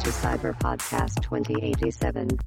to Cyber Podcast 2087.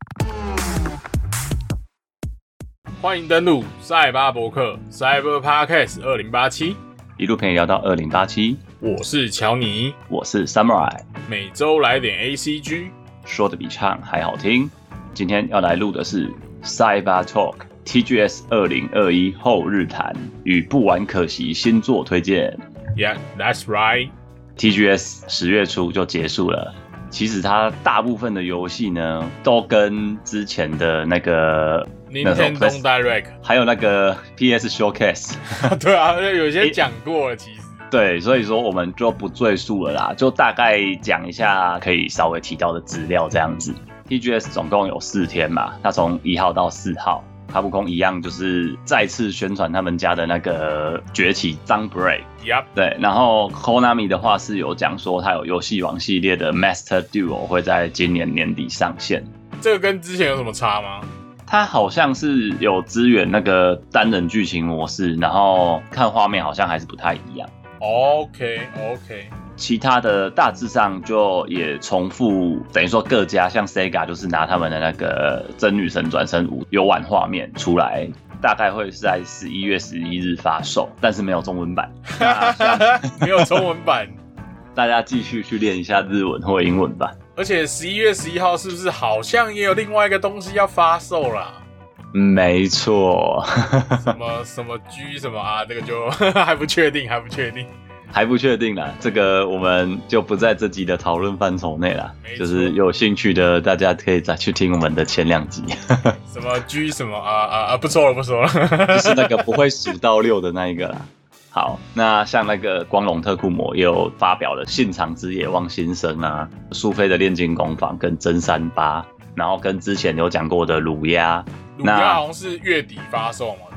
欢迎登录赛巴博客 Cyber Podcast 二零八七，一路陪你聊到二零八七，我是乔尼，我是 Samurai，每周来点 ACG，说的比唱还好听。今天要来录的是 Cyber Talk TGS 二零二一后日谈与不玩可惜新作推荐。Yeah, that's right。TGS 十月初就结束了。其实它大部分的游戏呢，都跟之前的那个 Nintendo Direct，还有那个 PS Showcase，对啊，有些讲过了，其实对，所以说我们就不赘述了啦，就大概讲一下可以稍微提到的资料这样子。TGS 总共有四天嘛，它从一号到四号，卡普空一样就是再次宣传他们家的那个崛起 Sunbreak。Yep. 对，然后 Konami 的话是有讲说，它有游戏王系列的 Master Duel 会在今年年底上线。这个跟之前有什么差吗？它好像是有支援那个单人剧情模式，然后看画面好像还是不太一样。OK OK，其他的大致上就也重复，等于说各家像 Sega 就是拿他们的那个《真女神转身五》游玩画面出来，大概会是在十一月十一日发售，但是没有中文版。没有中文版，大家继续去练一下日文或英文吧。而且十一月十一号是不是好像也有另外一个东西要发售啦？没错，什么什么 G 什么啊？这个就 还不确定，还不确定。还不确定啦，这个我们就不在这集的讨论范畴内啦没。错就是有兴趣的，大家可以再去听我们的前两集，什么 G 什么啊啊啊！不说了，不说了。就是那个不会数到六的那一个啦。好，那像那个光荣特库摩也有发表了《信长之野望新生》啊，苏菲的炼金工坊跟真三八，然后跟之前有讲过的鲁鸭，鲁鸭好像是月底发售嘛，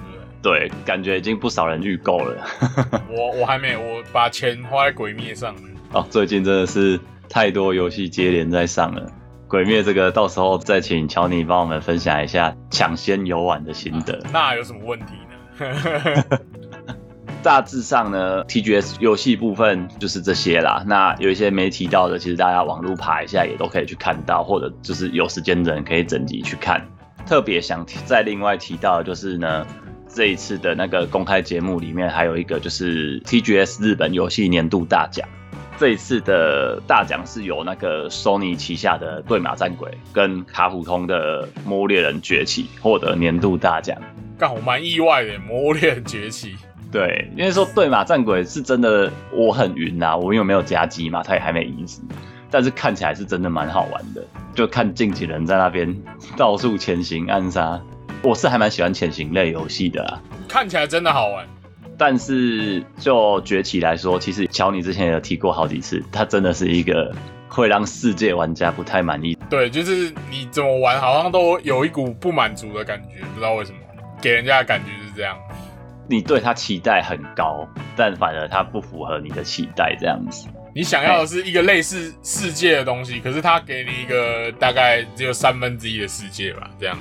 对感觉已经不少人预购了。我我还没，我把钱花在鬼灭上了。哦，最近真的是太多游戏接连在上了。鬼灭这个到时候再请乔尼帮我们分享一下抢先游玩的心得。那有什么问题呢？大致上呢，TGS 游戏部分就是这些啦。那有一些没提到的，其实大家网路爬一下也都可以去看到，或者就是有时间的人可以整集去看。特别想提再另外提到的就是呢，这一次的那个公开节目里面还有一个就是 TGS 日本游戏年度大奖。这一次的大奖是由那个 Sony 旗下的《对马战鬼》跟卡普通的《魔物猎人崛起》获得年度大奖。干，我蛮意外的，《魔物猎人崛起》对，因为说对马战鬼是真的，我很晕呐、我因为没有加机嘛，他也还没赢死，但是看起来是真的蛮好玩的，就看近几人在那边到处潜行暗杀，我是还蛮喜欢潜行类游戏的啊。看起来真的好玩。但是就崛起来说，其实乔你之前也有提过好几次，它真的是一个会让世界玩家不太满意。对，就是你怎么玩，好像都有一股不满足的感觉，不知道为什么，给人家的感觉是这样。你对它期待很高，但反而它不符合你的期待，这样子。你想要的是一个类似世界的东西，可是他给你一个大概只有三分之一的世界吧，这样，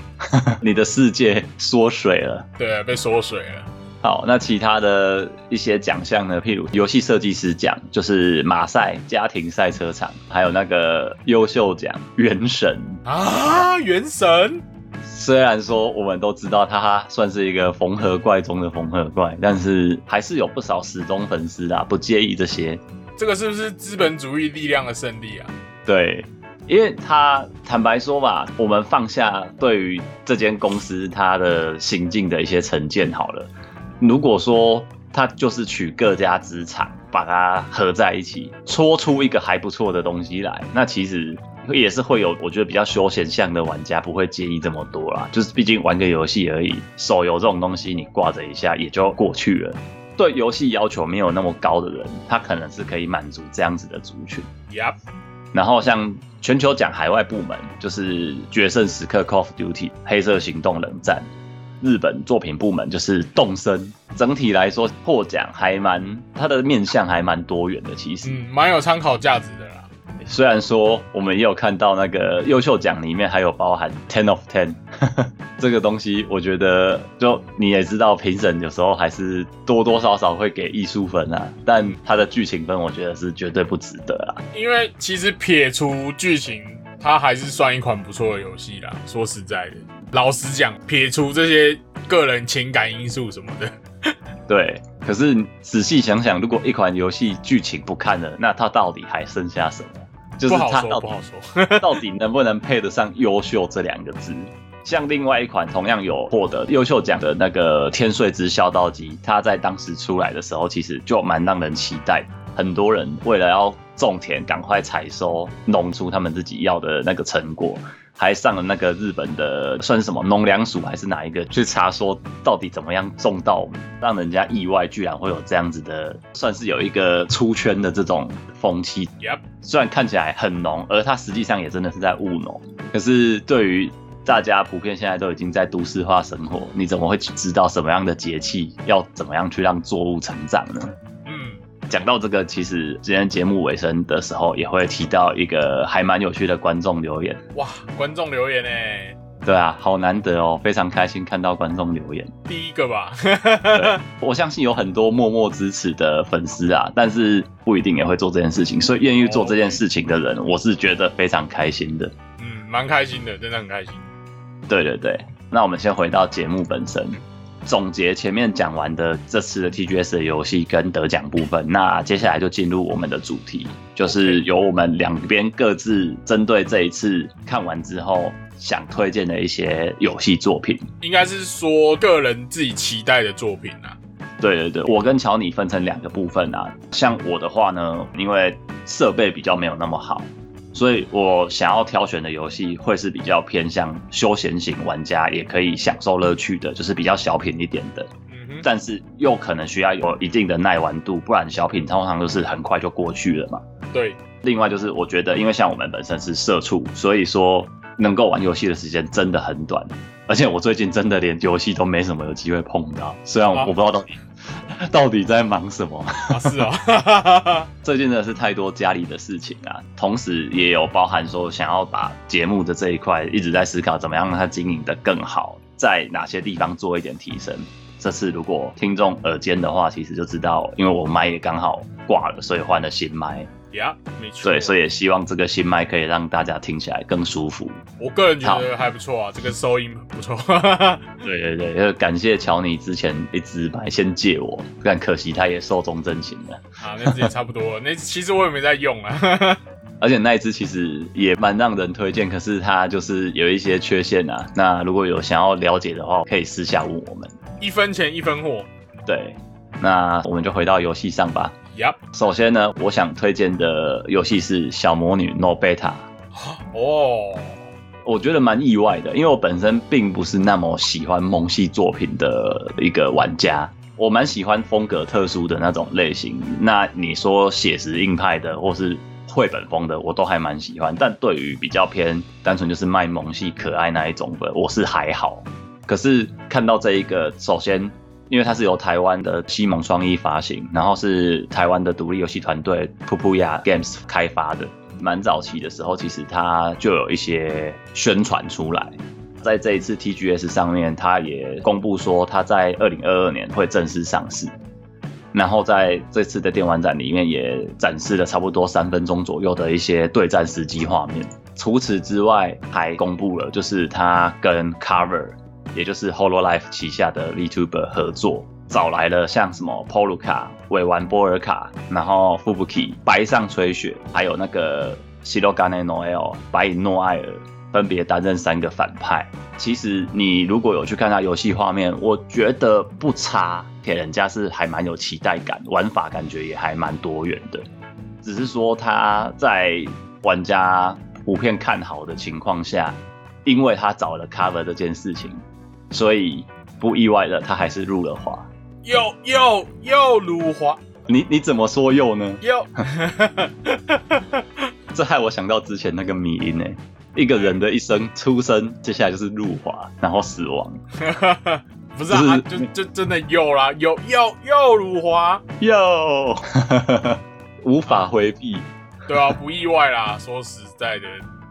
你的世界缩水了。对，被缩水了。好，那其他的一些奖项呢？譬如游戏设计师奖，就是马赛家庭赛车场，还有那个优秀奖原神。啊，原神，虽然说我们都知道它算是一个缝合怪中的缝合怪，但是还是有不少死忠粉丝啊，不介意这些。这个是不是资本主义力量的胜利啊？对，因为他坦白说吧，我们放下对于这间公司它的行径的一些成见好了。如果说他就是取各家资产，把它合在一起，搓出一个还不错的东西来，那其实也是会有我觉得比较休闲向的玩家不会介意这么多啦。就是毕竟玩个游戏而已，手游这种东西你挂着一下也就过去了。对游戏要求没有那么高的人，他可能是可以满足这样子的族群。然后像全球奖海外部门，就是《决胜时刻》（Call of Duty）、《黑色行动：冷战》。日本作品部门就是动森，整体来说获奖还蛮，它的面向还蛮多元的。其实，嗯，蛮有参考价值的啦。虽然说我们也有看到那个优秀奖里面还有包含 ten of ten 这个东西，我觉得就你也知道，评审有时候还是多多少少会给艺术分啊，但它的剧情分，我觉得是绝对不值得啊。因为其实撇除剧情，它还是算一款不错的游戏啦。说实在的，老实讲，撇除这些个人情感因素什么的，对，可是仔细想想，如果一款游戏剧情不看了，那它到底还剩下什么？就是它到底不好说。到底能不能配得上“优秀”这两个字？像另外一款同样有获得优秀奖的那个《天穗之孝道机》，它在当时出来的时候，其实就蛮让人期待。很多人为了要种田，赶快采收，弄出他们自己要的那个成果，还上了那个日本的算是什么农粮署还是哪一个去查说到底怎么样种稻，让人家意外，居然会有这样子的，算是有一个出圈的这种风气。虽然看起来很浓，而它实际上也真的是在务农。可是对于大家普遍现在都已经在都市化生活，你怎么会知道什么样的节气要怎么样去让作物成长呢？嗯，讲到这个，其实今天节目尾声的时候也会提到一个还蛮有趣的观众留言。哇，观众留言呢，对啊，好难得哦，非常开心看到观众留言。第一个吧，我相信有很多默默支持的粉丝啊，但是不一定也会做这件事情，所以愿意做这件事情的人，我是觉得非常开心的。嗯，蛮开心的，真的很开心。对对对，那我们先回到节目本身，总结前面讲完的这次的 TGS 的游戏跟得奖部分，那接下来就进入我们的主题，就是由我们两边各自针对这一次看完之后想推荐的一些游戏作品。应该是说个人自己期待的作品啊。对对对，我跟乔尼分成两个部分啊。像我的话呢，因为设备比较没有那么好，所以我想要挑选的游戏会是比较偏向休闲型玩家也可以享受乐趣的，就是比较小品一点的，但是又可能需要有一定的耐玩度，不然小品通常都是很快就过去了嘛。对，另外就是我觉得，因为像我们本身是社畜，所以说能够玩游戏的时间真的很短，而且我最近真的连游戏都没什么有机会碰到，虽然我不知道到底、到底在忙什么。啊是啊，最近真的是太多家里的事情啊，同时也有包含说想要把节目的这一块一直在思考怎么样让它经营的更好，在哪些地方做一点提升。这次如果听众耳尖的话，其实就知道，因为我麦也刚好挂了，所以换了新麦。呀，没错。对，所以也希望这个新麦可以让大家听起来更舒服。我个人觉得还不错啊，这个收音不错。对 对 对，要感谢乔尼之前一直买先借我，但可惜他也寿终正寝了。啊，那只也差不多了。那其实我也没在用啊。而且那一只其实也蛮让人推荐，可是它就是有一些缺陷啊。那如果有想要了解的话，可以私下问我们。一分钱一分货。对，那我们就回到游戏上吧。呀，首先呢，我想推荐的游戏是《小魔女 No Beta》。哦，我觉得蛮意外的，因为我本身并不是那么喜欢萌系作品的一个玩家，我蛮喜欢风格特殊的那种类型。那你说写实硬派的，或是绘本风的，我都还蛮喜欢。但对于比较偏单纯就是卖萌系可爱那一种的，我是还好。可是看到这一个，首先因为它是由台湾的西蒙双一发行，然后是台湾的独立游戏团队 Pupuya Games 开发的。蛮早期的时候，其实它就有一些宣传出来。在这一次 TGS 上面，它也公布说，它在二零二二年会正式上市。然后在这次的电玩展里面，也展示了差不多三分钟左右的一些对战实机画面。除此之外，还公布了就是它跟 Cover，也就是 Hololive 旗下的 VTuber 合作，找来了像什么 Poluka、尾丸波尔卡，然后 Fubuki、白上吹雪，还有那个 Sirogane Noel、白银诺艾尔，分别担任三个反派。其实你如果有去看他游戏画面，我觉得不差，给人家是还蛮有期待感，玩法感觉也还蛮多元的。只是说他在玩家普遍看好的情况下，因为他找了 cover 这件事情，所以不意外的他还是入了华。又又又辱华，你你怎么说又呢？又 这害我想到之前那个迷音呢、一个人的一生出生，接下来就是入华，然后死亡，不是啊，就就就真的又啦，又又又辱华。又 无法回避。对啊，不意外啦。说实在的，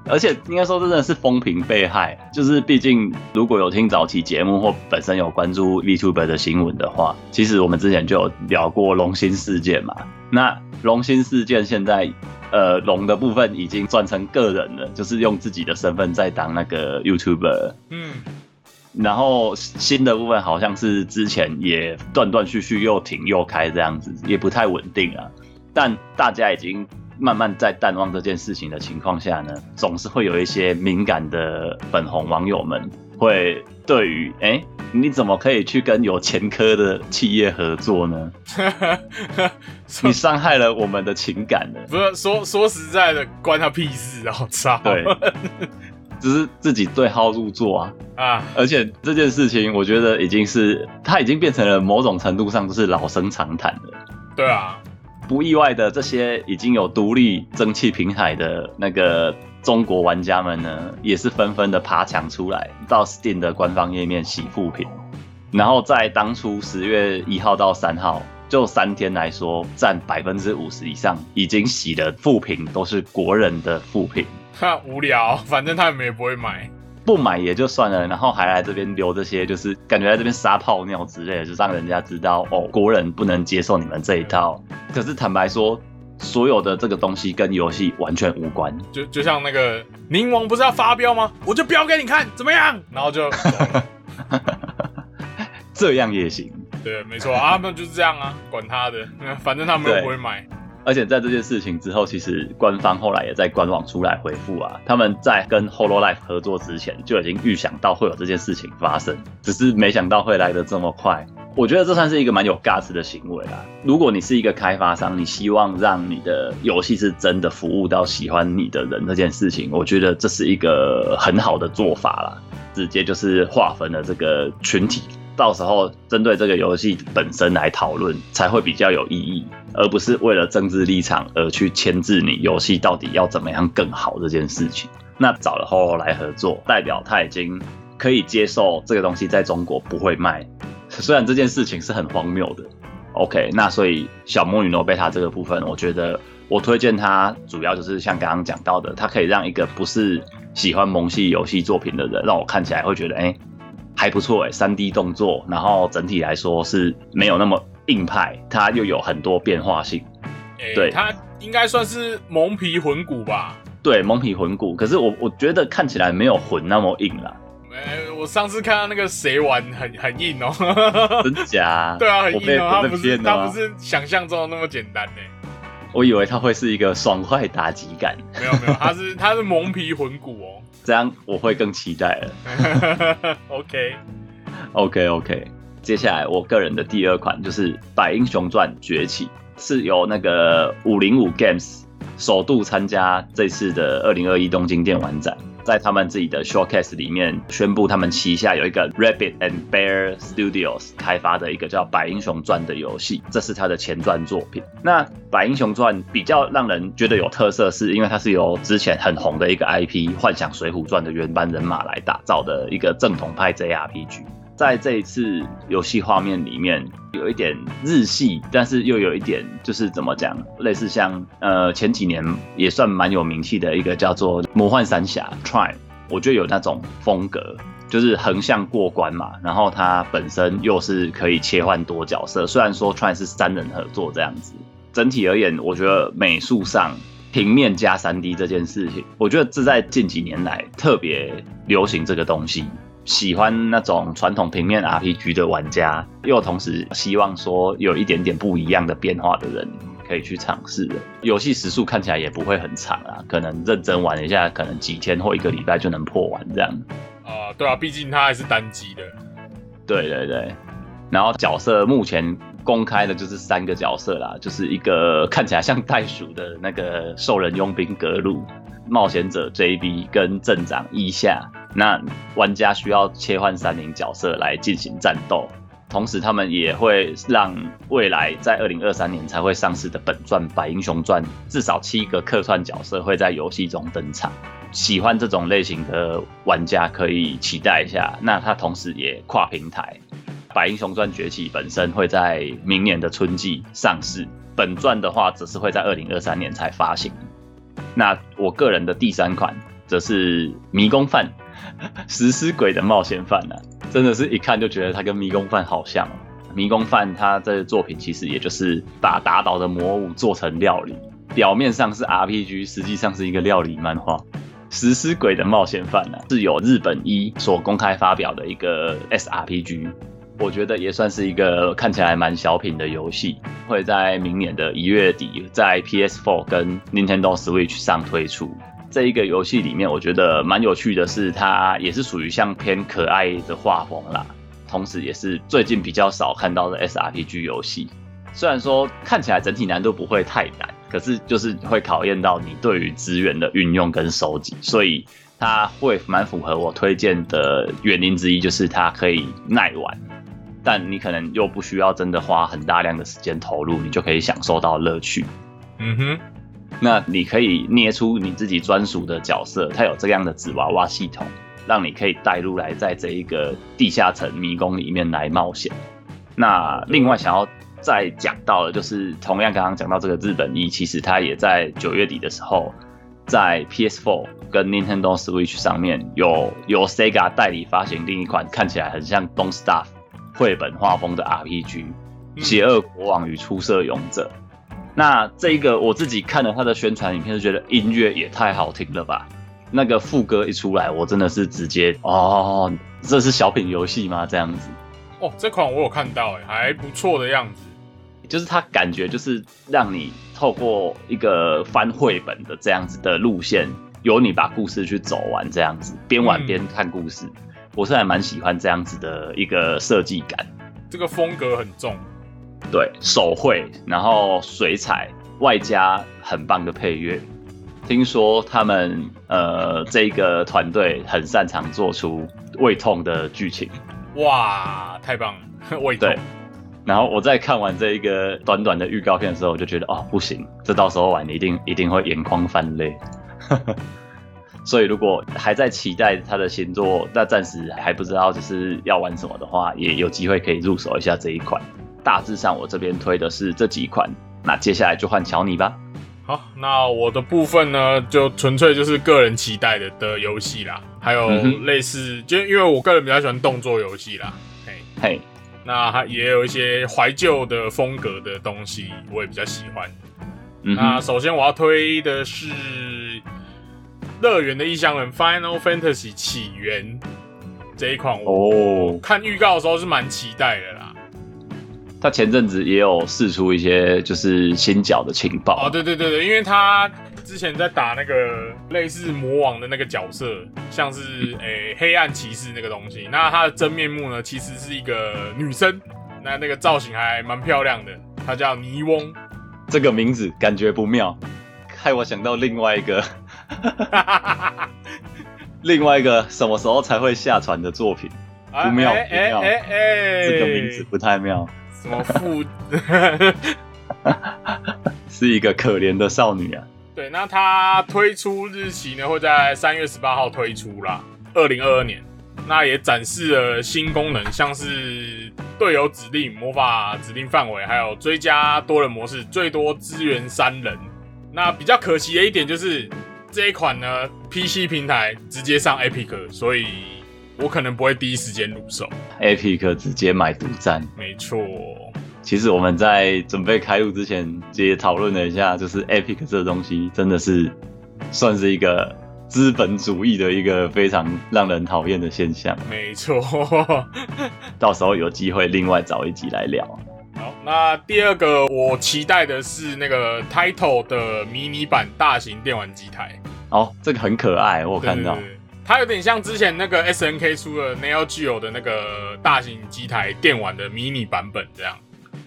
而且应该说真的是风评被害，就是毕竟如果有听早期节目或本身有关注 VTuber 的新闻的话，其实我们之前就有聊过龙心事件嘛。那龙心事件现在，呃，龙的部分已经转成个人了，就是用自己的身份在当那个 YouTuber。嗯，然后新的部分好像是之前也断断续续又停又开这样子，也不太稳定啊。但大家已经慢慢在淡忘这件事情的情况下呢，总是会有一些敏感的粉红网友们会对于，哎，你怎么可以去跟有前科的企业合作呢？你伤害了我们的情感了。不是说说实在的，关他屁事啊！我操，对，只是自己对号入座啊。啊，而且这件事情，我觉得已经是，它已经变成了某种程度上就是老生常谈了。对啊，不意外的，这些已经有独立蒸汽平台的那个中国玩家们呢，也是纷纷的爬墙出来，到 Steam 的官方页面洗负评。然后在当初十月一号到三号，就三天来说，占百分之五十以上，已经洗的负评都是国人的负评。哈，无聊，反正他们也不会买。不买也就算了，然后还来这边留这些，就是感觉在这边撒泡尿之类的，就让人家知道哦，国人不能接受你们这一套。可是坦白说，所有的这个东西跟游戏完全无关。就就像那个宁王不是要发飙吗？我就飙给你看，怎么样？然后就 这样也行。对，没错啊，他们就是这样啊，管他的，反正他们又不会买。而且在这件事情之后，其实官方后来也在官网出来回复啊，他们在跟 Hololive 合作之前就已经预想到会有这件事情发生，只是没想到会来得这么快。我觉得这算是一个蛮有 gas 的行为啦。如果你是一个开发商，你希望让你的游戏是真的服务到喜欢你的人这件事情，我觉得这是一个很好的做法啦。直接就是划分了这个群体。到时候针对这个游戏本身来讨论，才会比较有意义，而不是为了政治立场而去牵制你游戏到底要怎么样更好这件事情。那找了后来合作，代表他已经可以接受这个东西在中国不会卖，虽然这件事情是很荒谬的。OK，那所以小魔女诺贝塔这个部分，我觉得我推荐它，主要就是像刚刚讲到的，它可以让一个不是喜欢萌系游戏作品的人，让我看起来会觉得，哎。还不错哎，三 D 动作，然后整体来说是没有那么硬派，它又有很多变化性。对，它应该算是蒙皮魂骨吧？对，蒙皮魂骨。可是我我觉得看起来没有魂那么硬啦。哎，我上次看到那个谁玩很很硬哦，真假？对啊，很硬哦，他不是他不是想象中的那么简单呢。我以为它会是一个爽快打击感，没有没有，它是它是蒙皮魂骨哦。这样我会更期待了。OK OK OK，接下来我个人的第二款就是《百英雄传崛起》，是由那个五零五 Games 首度参加这次的二零二一东京电玩展。在他们自己的 showcase 里面宣布，他们旗下有一个 Rabbit and Bear Studios 开发的一个叫《百英雄传》的游戏，这是他的前传作品。那《百英雄传》比较让人觉得有特色，是因为它是由之前很红的一个 IP《幻想水浒传》的原班人马来打造的一个正统派 JRPG。在这一次游戏画面里面，有一点日系，但是又有一点就是怎么讲，类似像呃前几年也算蛮有名气的一个叫做《魔幻三侠》Try，我觉得有那种风格，就是横向过关嘛，然后它本身又是可以切换多角色，虽然说 Try 是三人合作这样子，整体而言，我觉得美术上平面加三 D 这件事情，我觉得这在近几年来特别流行这个东西。喜欢那种传统平面 RPG 的玩家，又同时希望说有一点点不一样的变化的人，可以去尝试的。游戏时速看起来也不会很长啊，可能认真玩一下，可能几天或一个礼拜就能破完这样。啊，对啊，毕竟它还是单机的。对对对，然后角色目前公开的就是三个角色啦，就是一个看起来像袋鼠的那个兽人佣兵格鲁。冒险者 JB 跟镇长伊夏，那玩家需要切换三名角色来进行战斗，同时他们也会让未来在二零二三年才会上市的本传《百英雄传》至少七个客串角色会在游戏中登场。喜欢这种类型的玩家可以期待一下。那它同时也跨平台，《百英雄传崛起》本身会在明年的春季上市，本传的话只是会在二零二三年才发行。那我个人的第三款则是《迷宫饭》，食尸鬼的冒险饭啊，真的是一看就觉得它跟迷宫饭好像。迷宫饭它这作品其实也就是把打倒的魔物做成料理，表面上是 RPG，实际上是一个料理漫画。食尸鬼的冒险饭呢、是由日本一所公开发表的一个 SRPG，我觉得也算是一个看起来蛮小品的游戏，会在明年的一月底在 PS4 跟 Nintendo Switch 上推出。这一个游戏里面，我觉得蛮有趣的是，它也是属于像偏可爱的画风啦，同时也是最近比较少看到的 SRPG 游戏。虽然说看起来整体难度不会太难，可是就是会考验到你对于资源的运用跟收集，所以它会蛮符合我推荐的原因之一，就是它可以耐玩，但你可能又不需要真的花很大量的时间投入，你就可以享受到乐趣。嗯哼，那你可以捏出你自己专属的角色，它有这样的纸娃娃系统，让你可以带入来在这一个地下城迷宫里面来冒险。那另外想要再讲到的，就是同样刚刚讲到这个日本一，其实它也在九月底的时候，在 PS4 跟 Nintendo Switch 上面有由 Sega 代理发行另一款看起来很像 Don't Starve 绘本画风的 RPG《邪恶国王与出色勇者》。那这一个我自己看了他的宣传影片，就觉得音乐也太好听了吧！那个副歌一出来，我真的是直接哦，这是小品游戏吗？这样子，哦，这款我有看到，哎，还不错的样子。就是他感觉就是让你透过一个翻绘本的这样子的路线，由你把故事去走完，这样子边玩边看故事，我是还蛮喜欢这样子的一个设计感。这个风格很重，对，手绘，然后水彩，外加很棒的配乐。听说他们呃这个团队很擅长做出胃痛的剧情，哇，太棒了，胃痛对。然后我在看完这一个短短的预告片的时候，我就觉得哦不行，这到时候玩一定一定会眼眶泛泪。所以如果还在期待他的新作，那暂时还不知道就是要玩什么的话，也有机会可以入手一下这一款。大致上我这边推的是这几款，那接下来就换乔你吧。好，那我的部分呢，就纯粹就是个人期待的的游戏啦，还有类似，就因为我个人比较喜欢动作游戏啦，嘿，嘿，那还也有一些怀旧的风格的东西，我也比较喜欢。嗯，那首先我要推的是《乐园的异乡人》（Final Fantasy 起源）这一款，我哦，看预告的时候是蛮期待的啦。他前阵子也有试出一些就是新角的情报。哦，对对对对，因为他之前在打那个类似魔王的那个角色，像是诶、黑暗骑士那个东西，那他的真面目呢，其实是一个女生，那那个造型还蛮漂亮的，她叫尼翁。这个名字感觉不妙，害我想到另外一个 另外一个什么时候才会下船的作品，不妙不妙这个名字不太妙，什么副？是一个可怜的少女啊。对，那它推出日期呢会在三月十八号推出啦，二零二二年。那也展示了新功能，像是队友指令、魔法指令范围，还有追加多人模式，最多支援三人。那比较可惜的一点就是这一款呢，PC 平台直接上 Epic，所以我可能不会第一时间入手。Epic 直接买独占。没错，其实我们在准备开录之前也讨论了一下，就是 Epic 这个东西真的是算是一个资本主义的一个非常让人讨厌的现象。没错。到时候有机会另外找一集来聊。好，那第二个我期待的是那个 Title 的迷你版大型电玩机台，哦，这个很可爱，我有看到它有点像之前那个 SNK 出的 Neo Geo 的那个大型机台电玩的迷你版本这样。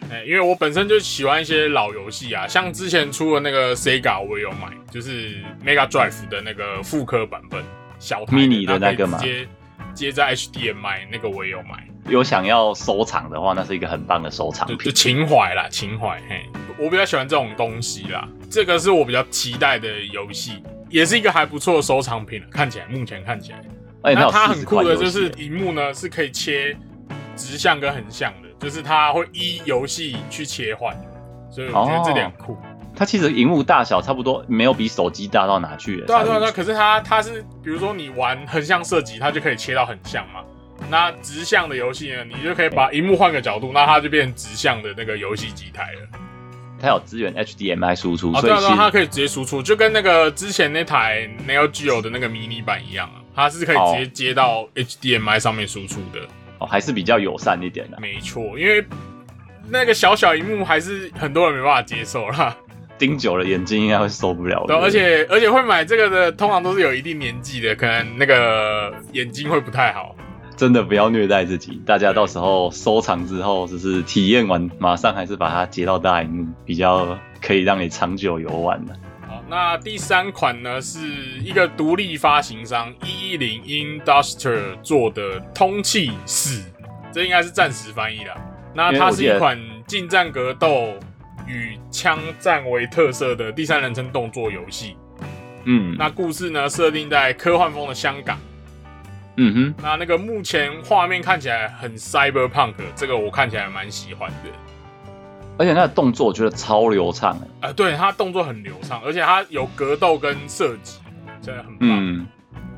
哎、因为我本身就喜欢一些老游戏啊，像之前出的那个 Sega 我也有买，就是 Mega Drive 的那个复刻版本，小台 Mini 的那个嘛接接在 HDMI 那个我也有买。有想要收藏的话，那是一个很棒的收藏就。情怀啦，情怀。嘿，我比较喜欢这种东西啦，这个是我比较期待的游戏，也是一个还不错的收藏品。看起来，目前看起来，那它很酷的就是荧幕呢是可以切直向跟横向的，就是它会依游戏去切换，所以我觉得这点很酷。它其实荧幕大小差不多，没有比手机大到哪去。对啊对啊对啊，可是它它是，比如说你玩横向射击，它就可以切到横向嘛。那直向的游戏呢，你就可以把荧幕换个角度，那它就变成直向的那个游戏机台了。它有支援 HDMI 输出，哦，对啊它可以直接输出，就跟那个之前那台 Neo Geo 的那个迷你版一样啊，它是可以直接接到 HDMI 上面输出的。哦还是比较友善一点的。没错，因为那个小小荧幕还是很多人没办法接受啦。盯久了眼睛应该会受不了的。对，而且而且会买这个的，通常都是有一定年纪的，可能那个眼睛会不太好。真的不要虐待自己，大家到时候收藏之后，就是体验完，马上还是把它接到大荧幕，比较可以让你长久游玩的。好，那第三款呢是一个独立发行商一一零 Industrial 做的《通气室》，这应该是暂时翻译啦。那它是一款近战格斗与枪战为特色的第三人称动作游戏。嗯，那故事呢设定在科幻风的香港。嗯哼，那那个目前画面看起来很 cyberpunk，这个我看起来蛮喜欢的。而且那个动作我觉得超流畅啊、呃，对，他动作很流畅，而且他有格斗跟射击，真的很棒。嗯，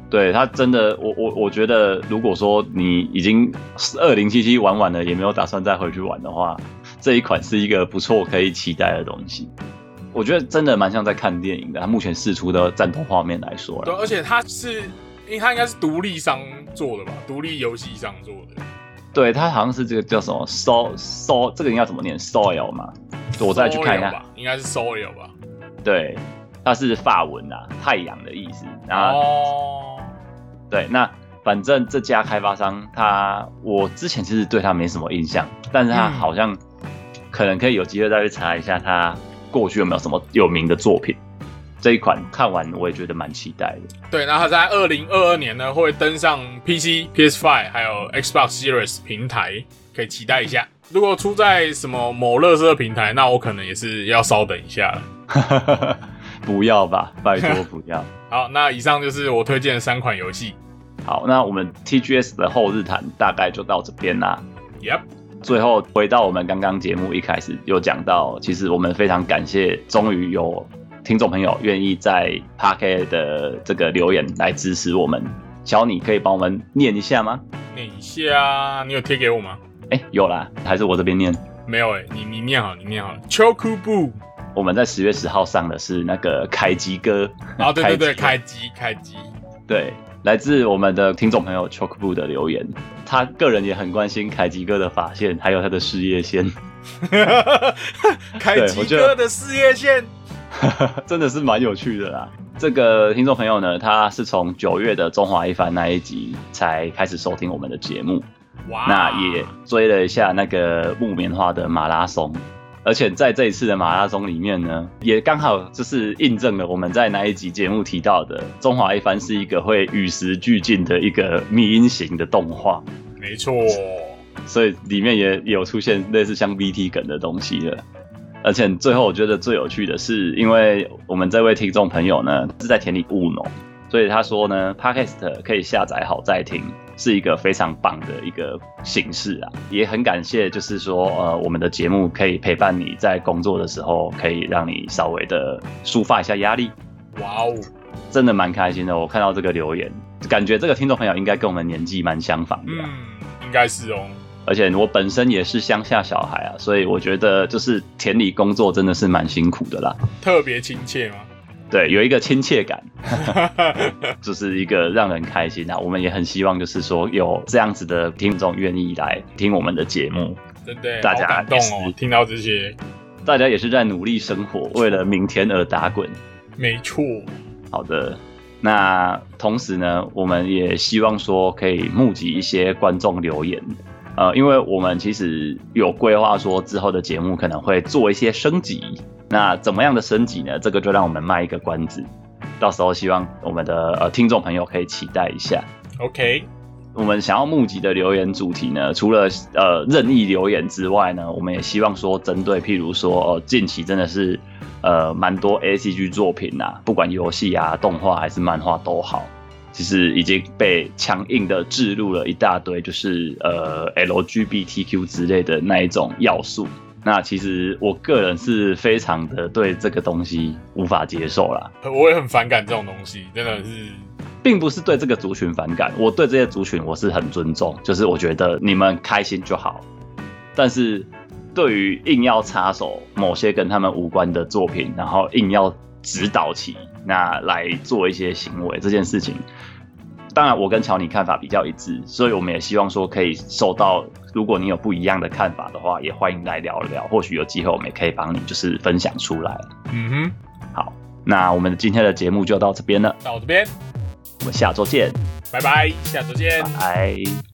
对他真的，我我我觉得，如果说你已经二零七七玩完了，也没有打算再回去玩的话，这一款是一个不错可以期待的东西。我觉得真的蛮像在看电影的。他目前试出的战斗画面来说，对，而且它是，因为它应该是独立商做的吧，独立游戏商做的。对，它好像是这个叫什么 “so so”，这个应该怎么念？“soil” 嘛？我再去看一下吧，应该是 “soil” 吧？对，它是法文啊，太阳的意思。然后，哦，对，那反正这家开发商，他我之前其实对他没什么印象，但是他嗯好像可能可以有机会再去查一下他过去有没有什么有名的作品。这一款看完我也觉得蛮期待的。对，那它在二零二二年呢会登上 PC、PS5 还有 Xbox Series 平台，可以期待一下。如果出在什么某乐色平台，那我可能也是要稍等一下了。不要吧，拜托 不要。好，那以上就是我推荐的三款游戏。好，那我们 TGS 的后日谈大概就到这边啦。Yep，最后回到我们刚刚节目一开始有讲到，其实我们非常感谢，终于有听众朋友愿意在 p a r k 的这个留言来支持我们。小你可以帮我们念一下吗？念一下，你有贴给我吗？哎、有啦，还是我这边念。没有哎、你你念好，你念好。Chokubu，我们在十月十号上的是那个凯吉哥，啊，对对对，开开机开机。对，来自我们的听众朋友 Chokebu 的留言，他个人也很关心凯吉哥的发线，还有他的事业线，开机对我觉得哥的事业线，真的是蛮有趣的啦。这个听众朋友呢，他是从九月的中华一番那一集才开始收听我们的节目，哇，那也追了一下那个木棉花的马拉松，而且在这一次的马拉松里面呢，也刚好就是印证了我们在那一集节目提到的，中华一番是一个会与时俱进的一个密音型的动画。没错，所以里面也也有出现类似像 VT 梗的东西了。而且最后我觉得最有趣的是，因为我们这位听众朋友呢是在田里务农，所以他说呢，Podcast 可以下载好再听，是一个非常棒的一个形式啊。也很感谢，就是说呃，我们的节目可以陪伴你在工作的时候，可以让你稍微的抒发一下压力，哇哦，真的蛮开心的。我看到这个留言，感觉这个听众朋友应该跟我们年纪蛮相仿的啊、嗯，应该是哦。而且我本身也是乡下小孩啊，所以我觉得就是田里工作真的是蛮辛苦的啦。特别亲切吗？对，有一个亲切感，就是一个让人开心啊。我们也很希望，就是说有这样子的听众愿意来听我们的节目，真的，大家好感动哦！听到这些，大家也是在努力生活，为了明天而打滚。没错，好的，那同时呢，我们也希望说可以募集一些观众留言。呃，因为我们其实有规划说之后的节目可能会做一些升级，那怎么样的升级呢？这个就让我们卖一个关子，到时候希望我们的呃听众朋友可以期待一下。OK，我们想要募集的留言主题呢，除了呃任意留言之外呢，我们也希望说针对譬如说呃近期真的是呃蛮多 A C G 作品啊，不管游戏啊、动画还是漫画都好，其实已经被强硬的置入了一大堆，就是呃 L G B T Q 之类的那一种要素。那其实我个人是非常的对这个东西无法接受啦，我也很反感这种东西，真的是。并不是对这个族群反感，我对这些族群我是很尊重，就是我觉得你们开心就好。但是对于硬要插手某些跟他们无关的作品，然后硬要指导起那来做一些行为这件事情，当然我跟乔尼看法比较一致，所以我们也希望说可以受到，如果你有不一样的看法的话，也欢迎来聊聊，或许有机会我们也可以帮你就是分享出来。嗯哼，好，那我们今天的节目就到这边了，到这边，我们下周见，拜拜，下周见。拜。